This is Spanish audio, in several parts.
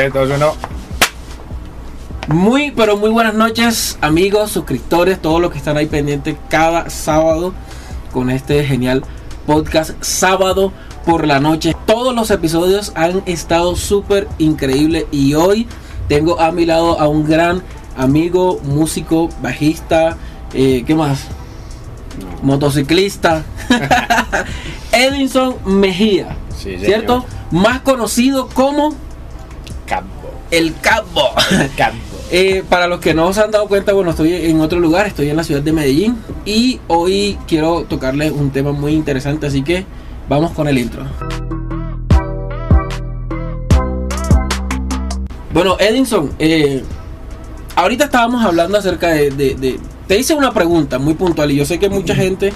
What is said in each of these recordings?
3, 2, 1. Muy, pero muy buenas noches, amigos, suscriptores, todos los que están ahí pendientes cada sábado con este genial podcast sábado por la noche. Todos los episodios han estado súper increíbles y hoy tengo a mi lado a un gran amigo, músico, bajista, eh, ¿qué más? Motociclista, Edinson Mejía, Sí, señor. ¿cierto? Más conocido como Campo. el. Campo. Eh, para los que no se han dado cuenta, bueno, estoy en otro lugar, estoy en la ciudad de Medellín y hoy quiero tocarles un tema muy interesante, así que vamos con el intro. Bueno, Edinson, eh, ahorita estábamos hablando acerca de, de- de- Te hice una pregunta muy puntual y yo sé que mucha gente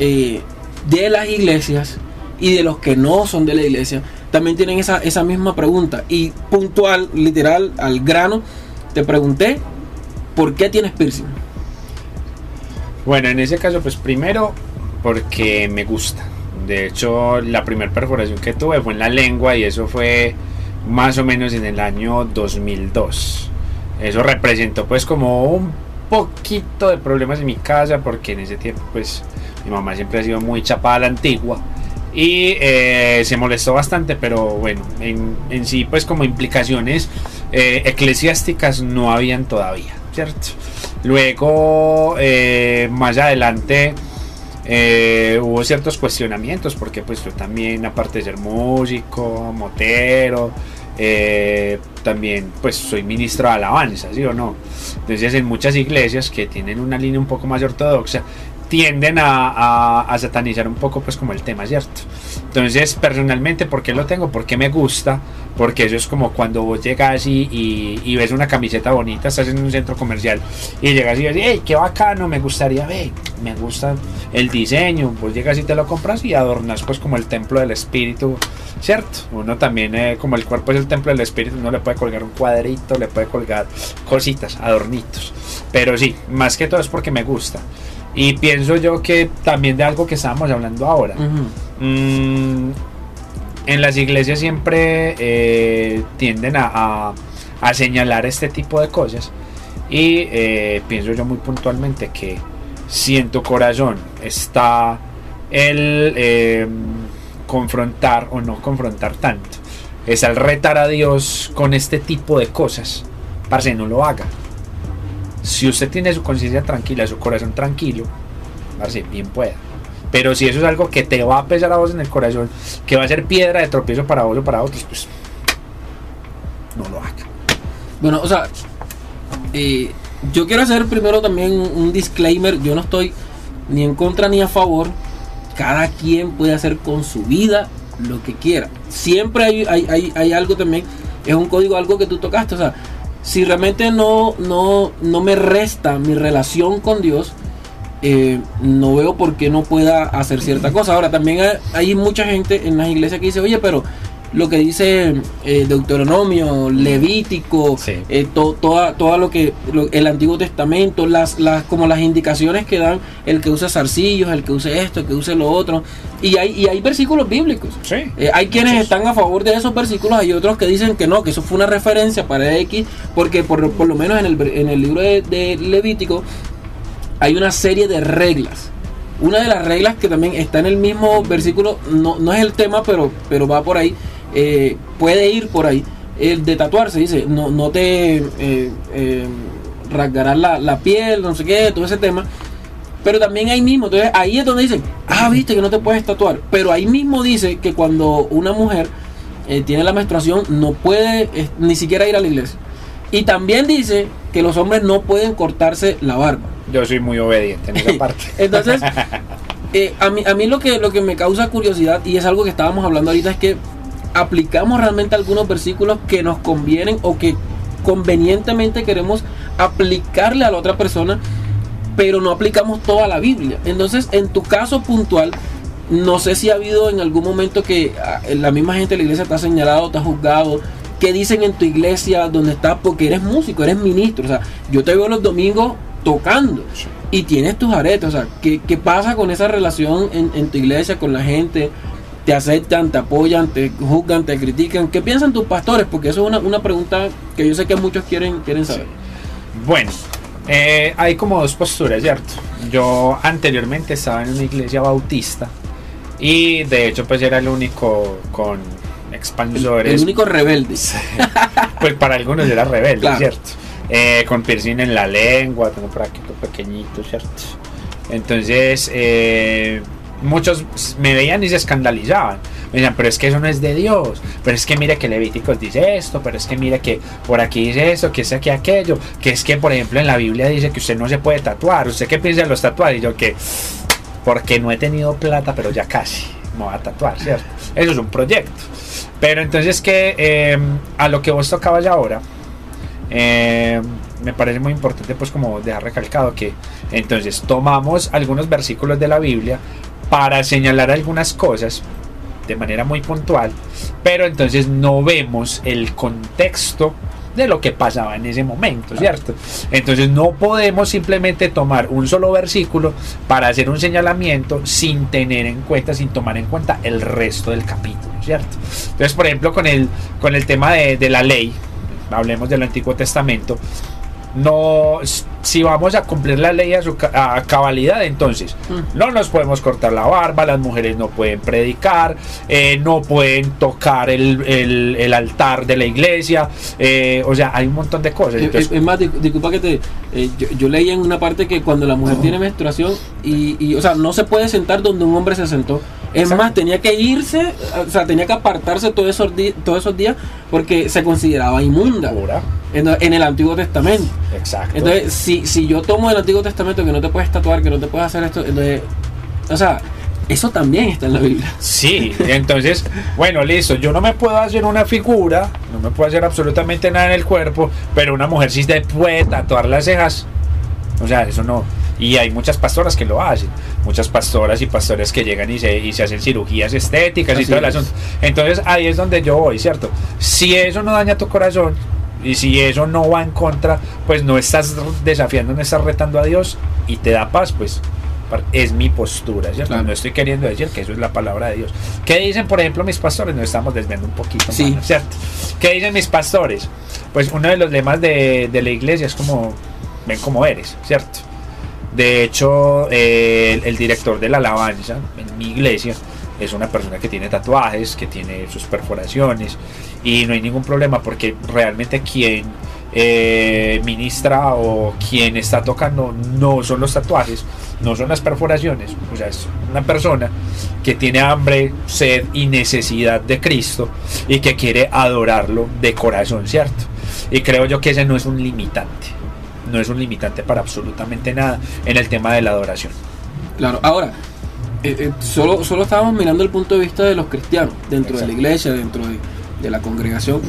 eh, de las iglesias y de los que no son de la iglesia también tienen esa, esa misma pregunta. Y puntual, literal, al grano, te pregunté, ¿por qué tienes piercing? Bueno, en ese caso, pues primero porque me gusta. De hecho, la primera perforación que tuve fue en la lengua y eso fue más o menos en el año 2002. Eso representó pues como un poquito de problemas en mi casa porque en ese tiempo pues mi mamá siempre ha sido muy chapada a la antigua y eh, se molestó bastante, pero bueno, en, en sí pues como implicaciones eh, eclesiásticas no habían todavía, ¿cierto? Luego, eh, más adelante, hubo ciertos cuestionamientos, porque pues yo también, aparte de ser músico, motero, también pues soy ministro de alabanza, ¿sí o no? Entonces en muchas iglesias que tienen una línea un poco más ortodoxa, tienden a, a- satanizar un poco pues como el tema, ¿cierto? Entonces personalmente, ¿por qué lo tengo? Porque me gusta, porque eso es como cuando vos llegas y, y- y ves una camiseta bonita, estás en un centro comercial y llegas y ves, hey, qué bacano, me gustaría ver, me gusta el diseño, vos llegas y te lo compras y adornas pues como el templo del espíritu, ¿cierto? Uno también, eh, como el cuerpo es el templo del espíritu, uno le puede colgar un cuadrito, le puede colgar cositas, adornitos, pero sí, más que todo es porque me gusta. Y pienso yo que también de algo que estábamos hablando ahora. Mm, en las iglesias siempre eh, tienden a, a- a señalar este tipo de cosas y eh, pienso yo muy puntualmente que si en tu corazón está el eh, confrontar o no confrontar tanto, es el retar a Dios con este tipo de cosas, parce, no lo haga. Si usted tiene su conciencia tranquila, su corazón tranquilo, parce, bien pueda. Pero si eso es algo que te va a pesar a vos en el corazón, que va a ser piedra de tropiezo para vos o para otros, pues no lo haga. Bueno, o sea, eh, yo quiero hacer primero también un un disclaimer. Yo no estoy ni en contra ni a favor. Cada quien puede hacer con su vida lo que quiera. Siempre hay, hay, hay, hay algo también, es un código, algo que tú tocaste. O sea, si realmente no, no, no me resta mi relación con Dios, eh, no veo por qué no pueda hacer cierta cosa. Ahora, también hay, hay mucha gente en las iglesias que dice, oye, pero lo que dice eh, Deuteronomio, Levítico, Sí. eh, to- toda, toda lo que lo- el Antiguo Testamento, las, las, como las indicaciones que dan el que use zarcillos, el que use esto, el que use lo otro. Y hay, y hay versículos bíblicos. Sí. Eh, hay quienes están a favor de esos versículos, hay otros que dicen que no, que eso fue una referencia para X, porque por, por lo menos en el, en el libro de, de Levítico hay una serie de reglas. Una de las reglas que también está en el mismo versículo, no, no es el tema, pero, pero va por ahí, eh, puede ir por ahí. El de tatuarse, dice, no, no te eh, eh, rasgarás la, la piel, no sé qué, todo ese tema. Pero también ahí mismo, entonces ahí es donde dicen, ah, viste que no te puedes tatuar. Pero ahí mismo dice que cuando una mujer eh, tiene la menstruación no puede ni siquiera ir a la iglesia. Y también dice que los hombres no pueden cortarse la barba. Yo soy muy obediente en esa parte. Entonces, eh, a, mí, a mí lo que, lo que me causa curiosidad, y es algo que estábamos hablando ahorita, es que aplicamos realmente algunos versículos que nos convienen o que convenientemente queremos aplicarle a la otra persona, pero no aplicamos toda la Biblia. Entonces, en tu caso puntual, no sé si ha habido en algún momento que ah, la misma gente de la iglesia te ha señalado, te ha juzgado. ¿Qué dicen en tu iglesia donde estás? Porque eres músico, eres ministro. O sea, yo te veo los domingos tocando y tienes tus aretes. O sea, ¿qué, qué pasa con esa relación en, en tu iglesia, con la gente? Te aceptan, te apoyan, te juzgan, te critican. ¿Qué piensan tus pastores? Porque eso es una, una pregunta que yo sé que muchos quieren, quieren saber. Bueno, eh, hay como dos posturas, ¿cierto? Yo anteriormente estaba en una iglesia bautista y de hecho pues era el único con expansores. El único rebelde. pues para algunos era rebelde, Claro. ¿cierto? Eh, con piercing en la lengua, tengo por aquí pequeñito, ¿cierto? Entonces, eh, muchos me veían y se escandalizaban. Me decían, pero es que eso no es de Dios. Pero es que mire que Levíticos dice esto. Pero es que mire que por aquí dice esto, que es aquí aquello. Que es que, por ejemplo, en la Biblia dice que usted no se puede tatuar. ¿Usted qué piensa de los tatuajes? Y yo que, porque no he tenido plata, pero ya casi me voy a tatuar, ¿cierto? Eso es un proyecto. Pero entonces que eh, a lo que vos tocabas ahora, eh, me parece muy importante pues como dejar recalcado que entonces tomamos algunos versículos de la Biblia para señalar algunas cosas de manera muy puntual, pero entonces no vemos el contexto de lo que pasaba en ese momento, ¿cierto? Entonces no podemos simplemente tomar un solo versículo para hacer un señalamiento sin tener en cuenta, sin tomar en cuenta el resto del capítulo, ¿cierto? Entonces, por ejemplo, con el, con el tema de, de la ley, hablemos del Antiguo Testamento, no, si vamos a cumplir la ley a su a cabalidad, entonces Mm. no nos podemos cortar la barba, las mujeres no pueden predicar, eh, no pueden tocar el, el- el altar de la iglesia, eh, o sea, hay un montón de cosas. Es, Entonces, es más, dis- disculpa que te. eh, yo, yo leí en una parte que cuando la mujer tiene menstruación y, y, o sea, no se puede sentar donde un hombre se sentó. Es más, tenía que irse, o sea, tenía que apartarse todos esos, todos esos días porque se consideraba inmunda pura, en, en el Antiguo Testamento. exacto. Entonces, si, si yo tomo el Antiguo Testamento que no te puedes tatuar, que no te puedes hacer esto, entonces, o sea, eso también está en la Biblia. Sí, entonces, bueno, listo, yo no me puedo hacer una figura, no me puedo hacer absolutamente nada en el cuerpo, pero una mujer sí se puede tatuar las cejas. O sea, eso no. Y hay muchas pastoras que lo hacen, muchas pastoras y pastores que llegan y se, y se hacen cirugías estéticas y Así todo el asunto. Entonces ahí es donde yo voy, ¿cierto? Si eso no daña tu corazón y si eso no va en contra, pues no estás desafiando, no estás retando a Dios y te da paz, pues es mi postura, ¿cierto? Claro. No estoy queriendo decir que eso es la palabra de Dios. ¿Qué dicen, por ejemplo, mis pastores? Nos estamos desviando un poquito, Sí. mano, ¿cierto? ¿Qué dicen mis pastores? Pues uno de los lemas de, de la iglesia es como, ven como eres, ¿cierto? De hecho, eh, el, director de la alabanza en mi iglesia es una persona que tiene tatuajes, que tiene sus perforaciones y no hay ningún problema porque realmente quien eh, ministra o quien está tocando no son los tatuajes, no son las perforaciones, o sea, es una persona que tiene hambre, sed y necesidad de Cristo y que quiere adorarlo de corazón, ¿cierto? Y creo yo que ese no es un limitante, no es un limitante para absolutamente nada en el tema de la adoración. Claro, ahora, eh, eh, solo, solo estábamos mirando el punto de vista de los cristianos, dentro de la iglesia, dentro de, de la congregación.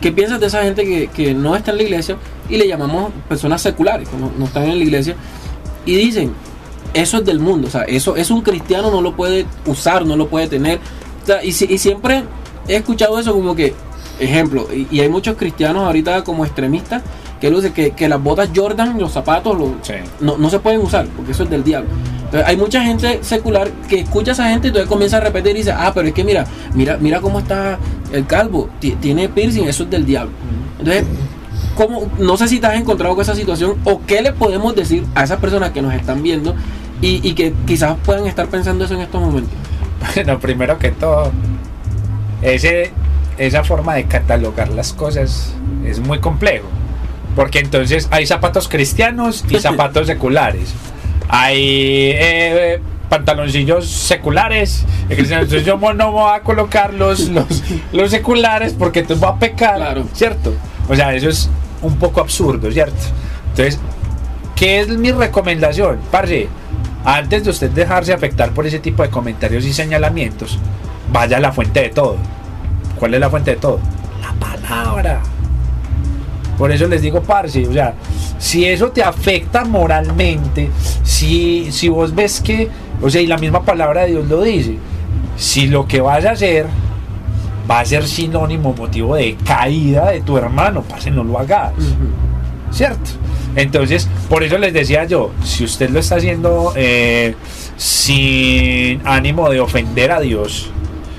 ¿Qué piensas de esa gente que, que no está en la iglesia y le llamamos personas seculares, que no, están en la iglesia, y dicen, eso es del mundo, o sea, eso es un cristiano, no lo puede usar, no lo puede tener. O sea, y, si- y siempre he escuchado eso como que, ejemplo, y, y hay muchos cristianos ahorita como extremistas que lucen que, que las botas Jordan, los zapatos, los, Sí. no, no se pueden usar porque eso es del diablo. Entonces, hay mucha gente secular que escucha a esa gente y entonces comienza a repetir y dice, ah, pero es que mira, mira, mira cómo está el calvo, ti- tiene piercing, eso es del diablo. Entonces, ¿cómo, no sé si te has encontrado con esa situación o qué le podemos decir a esas personas que nos están viendo y, y que quizás puedan estar pensando eso en estos momentos. Bueno, primero que todo, ese, esa forma de catalogar las cosas es muy complejo. Porque entonces hay zapatos cristianos y zapatos seculares. Hay eh, pantaloncillos seculares. Entonces yo no voy a colocar los, los, los seculares porque entonces voy a pecar. Claro. ¿Cierto? O sea, eso es un poco absurdo, ¿cierto? Entonces, ¿qué es mi recomendación? Parce, antes de usted dejarse afectar por ese tipo de comentarios y señalamientos, vaya a la fuente de todo. ¿Cuál es la fuente de todo? La palabra. Por eso les digo, parce, o sea, si eso te afecta moralmente, si, si vos ves que, o sea, y la misma palabra de Dios lo dice, si lo que vas a hacer va a ser sinónimo, motivo de caída de tu hermano, parce, no lo hagas. ¿cierto? Entonces, por eso les decía yo, si usted lo está haciendo eh, sin ánimo de ofender a Dios,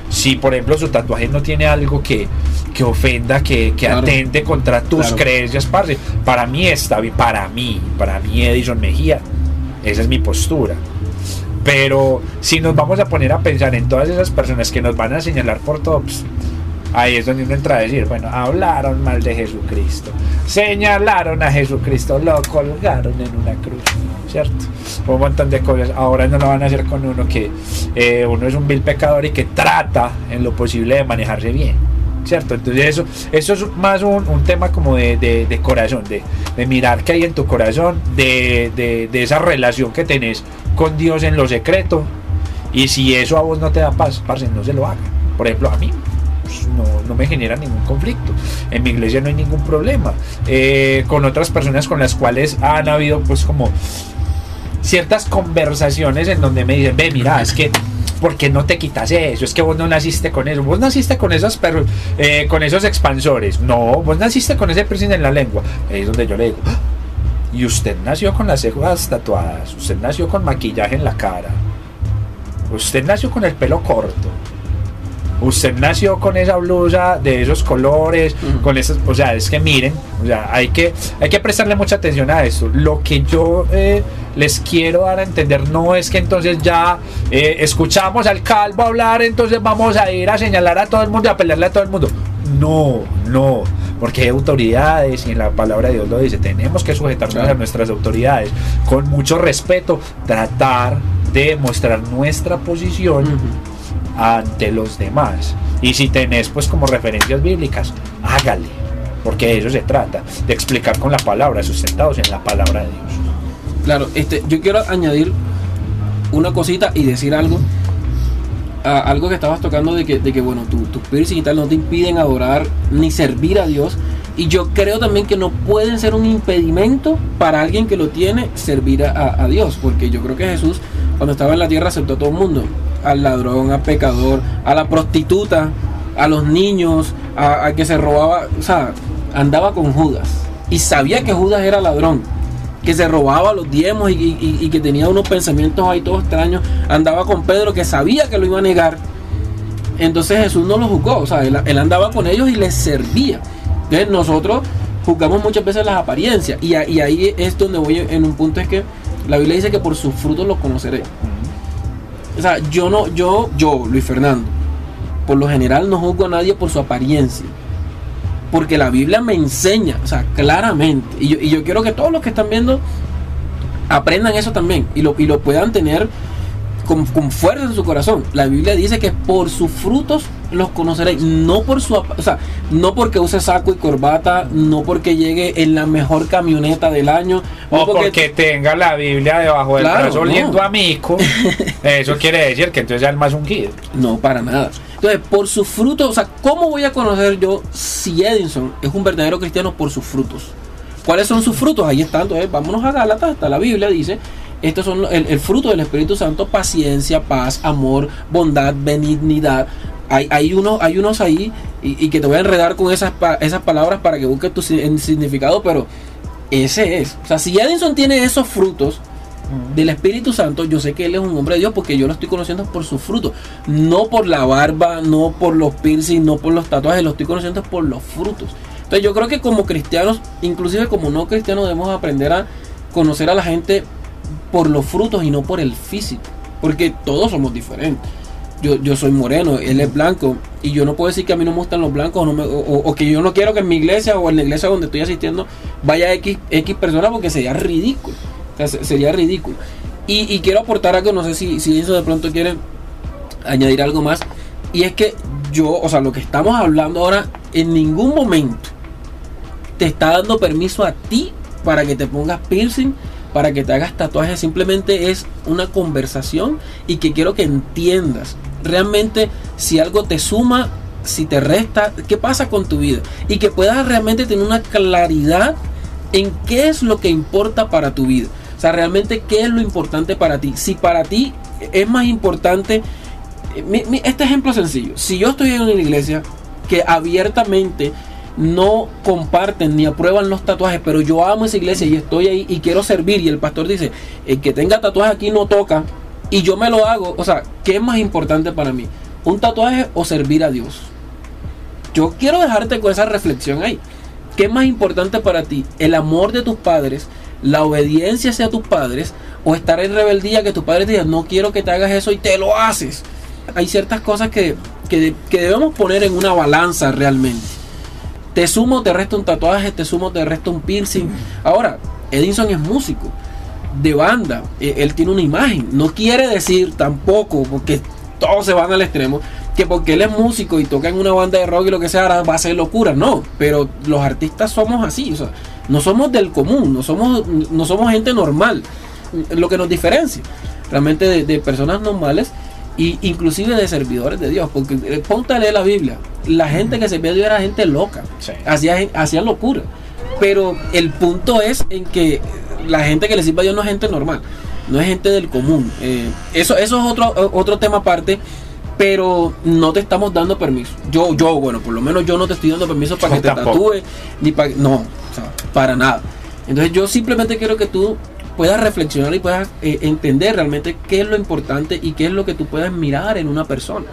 si por ejemplo su tatuaje no tiene algo que, que ofenda, que, que Claro. atente contra tus Claro. creencias, parce, para mí está bien, para mí, para mí Edison Mejía, esa es mi postura. Pero si nos vamos a poner a pensar en todas esas personas que nos van a señalar por tops, ahí es donde uno entra a decir, bueno, hablaron mal de Jesucristo, señalaron a Jesucristo, lo colgaron en una cruz, ¿cierto? Un montón de cosas. Ahora no lo van a hacer con uno que eh, uno es un vil pecador y que trata en lo posible de manejarse bien. ¿Cierto? Entonces eso, eso es más un, un tema como de, de- de corazón, de, de mirar qué hay en tu corazón, de, de- de esa relación que tenés con Dios en lo secreto. Y si eso a vos no te da paz, parce, no se lo haga. Por ejemplo, a mí pues, no, no me genera ningún conflicto. En mi iglesia no hay ningún problema. Eh, con otras personas con las cuales han habido pues como ciertas conversaciones en donde me dicen, ve, mira, es que ¿por qué no te quitas eso? Es que vos no naciste con eso. Vos naciste con esos perros, eh, con esos expansores. No, vos naciste con ese piercing en la lengua. Ahí es donde yo le digo, "Ah, y usted nació con las cejas tatuadas. Usted nació con maquillaje en la cara. Usted nació con el pelo corto. Usted nació con esa blusa de esos colores, con esas, o sea, es que miren, o sea, hay que, hay que prestarle mucha atención a eso. Lo que yo eh, les quiero dar a entender no es que entonces ya eh, escuchamos al calvo hablar, entonces vamos a ir a señalar a todo el mundo y a pelearle a todo el mundo. No, no, porque hay autoridades y en la palabra de Dios lo dice, tenemos que sujetarnos Claro. a nuestras autoridades con mucho respeto, tratar de mostrar nuestra posición. Ante los demás. Y si tenés pues como referencias bíblicas, hágale, porque de eso se trata, de explicar con la palabra, sustentados en la palabra de Dios. Claro, este, yo quiero añadir una cosita y decir algo. a algo que estabas tocando de que, de que bueno, tu- tus piercing y tal no te impiden adorar ni servir a Dios. Y yo creo también que no pueden ser un impedimento para alguien que lo tiene servir a, a Dios. Porque yo creo que Jesús, cuando estaba en la tierra, aceptó a todo el mundo. Al ladrón, al pecador, a la prostituta, a los niños, a, que se robaba. O sea, andaba con Judas. Y sabía que Judas era ladrón que se robaba los diezmos y, que tenía unos pensamientos ahí todos extraños. Andaba con Pedro que sabía que lo iba a negar. Entonces Jesús no lo juzgó, o sea, él, andaba con ellos y les servía. Entonces nosotros juzgamos muchas veces las apariencias y, y ahí es donde voy en un punto es que la Biblia dice que por sus frutos los conoceré. O sea, yo no, yo, yo, Luis Fernando, por lo general no juzgo a nadie por su apariencia. Porque la Biblia me enseña, o sea, claramente. Y yo, y yo quiero que todos los que están viendo aprendan eso también y lo, y lo puedan tener con, con fuerza en su corazón. La Biblia dice que por sus frutos los conoceréis, no por su, o sea, no porque use saco y corbata, no porque llegue en la mejor camioneta del año, no O porque tenga la Biblia debajo del Claro, brazo no. oliendo a mico. Eso quiere decir que entonces es el más ungido. No, para nada. Entonces, por sus frutos, o sea, ¿cómo voy a conocer yo si Edison es un verdadero cristiano por sus frutos? ¿Cuáles son sus frutos? Ahí están, entonces vámonos a Gálatas, está la Biblia, dice, estos son el, el fruto del Espíritu Santo, paciencia, paz, amor, bondad, benignidad. Hay, hay, unos, hay unos ahí y, y que te voy a enredar con esas, esas palabras para que busques tu significado, pero ese es. O sea, si Edison tiene esos frutos, del Espíritu Santo, yo sé que él es un hombre de Dios porque yo lo estoy conociendo por sus frutos. No por la barba, no por los piercing, no por los tatuajes, lo estoy conociendo por los frutos. Entonces yo creo que como cristianos, inclusive como no cristianos, debemos aprender a conocer a la gente por los frutos y no por el físico. Porque todos somos diferentes. Yo, yo soy moreno, él es blanco, y yo no puedo decir que a mí no me gustan los blancos o, que yo no quiero que en mi iglesia o en la iglesia donde estoy asistiendo vaya X, X persona porque sería ridículo. Sería ridículo. Y, y quiero aportar algo, no sé si, si eso de pronto quieren añadir algo más. Y es que yo, o sea, lo que estamos hablando ahora, en ningún momento te está dando permiso a ti para que te pongas piercing, para que te hagas tatuajes. Simplemente es una conversación y que quiero que entiendas realmente si algo te suma, si te resta, qué pasa con tu vida. Y que puedas realmente tener una claridad en qué es lo que importa para tu vida. O sea, realmente qué es lo importante para ti. Si para ti es más importante, eh, este ejemplo sencillo, si yo estoy en una iglesia que abiertamente no comparten ni aprueban los tatuajes, pero yo amo esa iglesia y estoy ahí y quiero servir y el pastor dice, el que tenga tatuaje aquí no toca y yo me lo hago, o sea, ¿qué es más importante para mí? ¿Un tatuaje o servir a Dios? Yo quiero dejarte con esa reflexión ahí. ¿Qué es más importante para ti? ¿El amor de tus padres? ¿La obediencia hacia tus padres? ¿O estar en rebeldía que tus padres digan, no quiero que te hagas eso y te lo haces? Hay ciertas cosas que, que, que debemos poner en una balanza realmente. Te sumo, te resto un tatuaje, te sumo, te resto un piercing. Ahora, Edison es músico de banda. Eh, Él tiene una imagen. No quiere decir tampoco, porque todos se van al extremo, que porque él es músico y toca en una banda de rock y lo que sea, va a ser locura. No, pero los artistas somos así. O sea, no somos del común, no somos, no somos gente normal. Lo que nos diferencia realmente de, de personas normales y inclusive de servidores de Dios. Porque eh, ponte a leer la Biblia. La gente que servía a Dios era gente loca. Sí. Hacía, hacía locura. Pero el punto es en que la gente que le sirve a Dios no es gente normal, no es gente del común. Eh, eso, eso es otro, otro tema aparte, pero no te estamos dando permiso. Yo, yo, bueno, por lo menos yo no te estoy dando permiso para Yo que te tatúes, ni para. No, o sea, para nada. Entonces yo simplemente quiero que tú puedas reflexionar y puedas eh, entender realmente qué es lo importante y qué es lo que tú puedes mirar en una persona.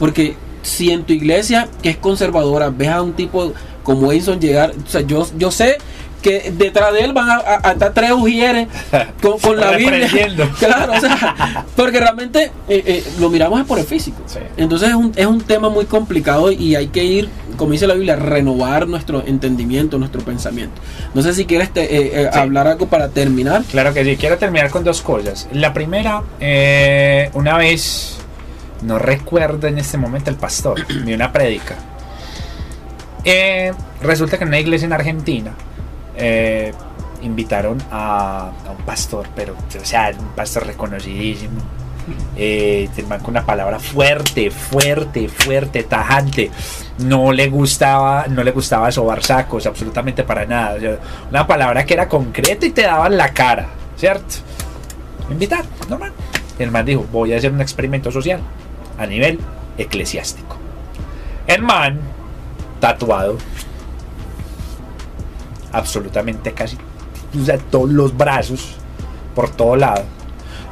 Porque si en tu iglesia, que es conservadora, ves a un tipo como Edison llegar, o sea, yo, yo sé que detrás de él van a, a- a estar tres ujieres con, con la Biblia. Claro, o sea, porque realmente eh, eh, lo miramos es por el físico. Sí. Entonces es un, es un tema muy complicado y hay que ir, como dice la Biblia, renovar nuestro entendimiento, nuestro pensamiento. No sé si quieres te- eh, Sí. hablar algo para terminar. Claro que sí, quiero terminar con dos cosas. La primera, una vez, no recuerdo en este momento el pastor, ni una predica. Eh, resulta que en una iglesia en Argentina eh, invitaron a, un pastor, pero, o sea, un pastor reconocidísimo. Eh, con una palabra fuerte, fuerte, fuerte, tajante. No le gustaba, no le gustaba sobar sacos, absolutamente para nada. Una palabra que era concreta y te daba en la cara, ¿cierto? Invitar, normal. El man dijo, voy a hacer un experimento social a nivel eclesiástico. El man, tatuado, absolutamente casi, o todos los brazos, por todo lado.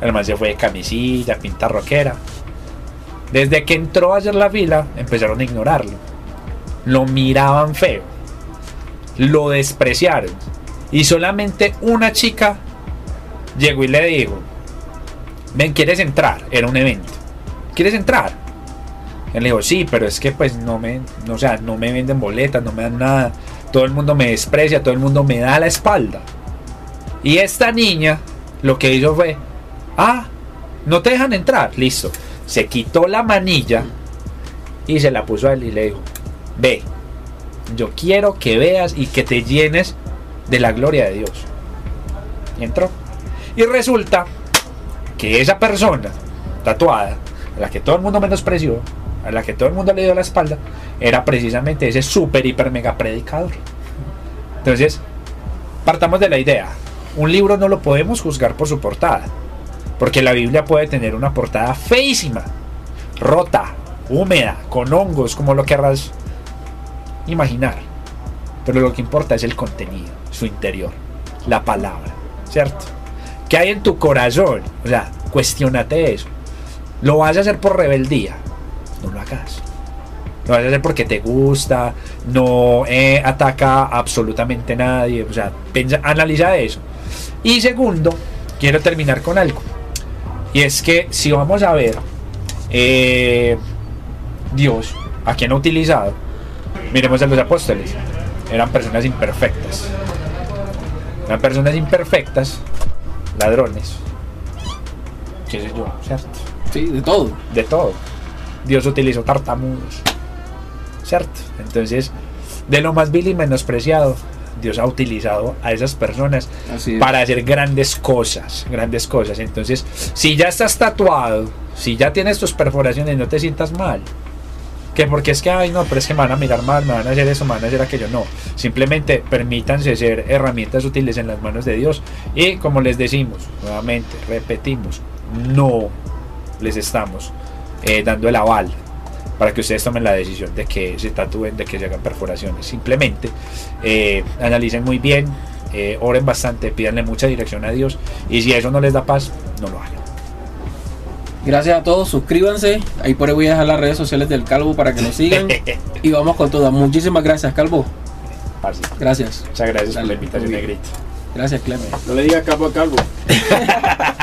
Man se fue de camisilla, pinta rockera. Desde que entró a hacer la fila, empezaron a ignorarlo. Lo miraban feo. Lo despreciaron. Y solamente una chica llegó y le dijo, ven, ¿quieres entrar? Era un evento. ¿Quieres entrar? Él le dijo, sí, pero es que pues no me, no, sea, no me venden boletas, no me dan nada. Todo el mundo me desprecia, todo el mundo me da la espalda. Y esta niña lo que hizo fue, ah, no te dejan entrar, listo. Se quitó la manilla y se la puso a él y le dijo, ve, yo quiero que veas y que te llenes de la gloria de Dios. Y entró. Y resulta que esa persona tatuada, la que todo el mundo menospreció, a la que todo el mundo le dio la espalda, era precisamente ese super, hiper, mega predicador. Entonces, partamos de la idea. Un libro no lo podemos juzgar por su portada. Porque la Biblia puede tener una portada feísima, rota, húmeda, con hongos, como lo querrás imaginar. Pero lo que importa es el contenido, su interior, la palabra, ¿cierto? ¿Qué hay en tu corazón? O sea, cuestionate eso. ¿Lo vas a hacer por rebeldía? No lo hagas. A hacer porque te gusta, no eh, ataca a absolutamente nadie. O sea, pensa- analiza eso. Y segundo, quiero terminar con algo. Y es que si vamos a ver eh, Dios, a quien ha utilizado, miremos a los apóstoles. Eran personas imperfectas. Eran personas imperfectas, ladrones. ¿Qué sé yo? ¿Cierto? Sí, de todo. de todo. Dios utilizó tartamudos. ¿Cierto? Entonces, de lo más vil y menospreciado, Dios ha utilizado a esas personas Así es. para hacer grandes cosas, grandes cosas. Entonces, si ya estás tatuado, si ya tienes tus perforaciones, no te sientas mal. Que porque es que, ay, no, pero es que me van a mirar mal, me van a hacer eso, me van a hacer aquello. No, simplemente permítanse ser herramientas útiles en las manos de Dios. Y como les decimos, nuevamente, repetimos, no les estamos eh, dando el aval para que ustedes tomen la decisión de que se tatúen, de que se hagan perforaciones. Simplemente eh, analicen muy bien, eh, oren bastante, pídanle mucha dirección a Dios y si eso no les da paz, no lo hagan. Gracias a todos, suscríbanse. Ahí por ahí voy a dejar las redes sociales del Calvo para que lo sigan. y vamos con todas. Muchísimas gracias, Calvo. Parce, Gracias. Muchas gracias por Dale, la invitación. Negrito. Gracias, Clemen. No le diga calvo a calvo.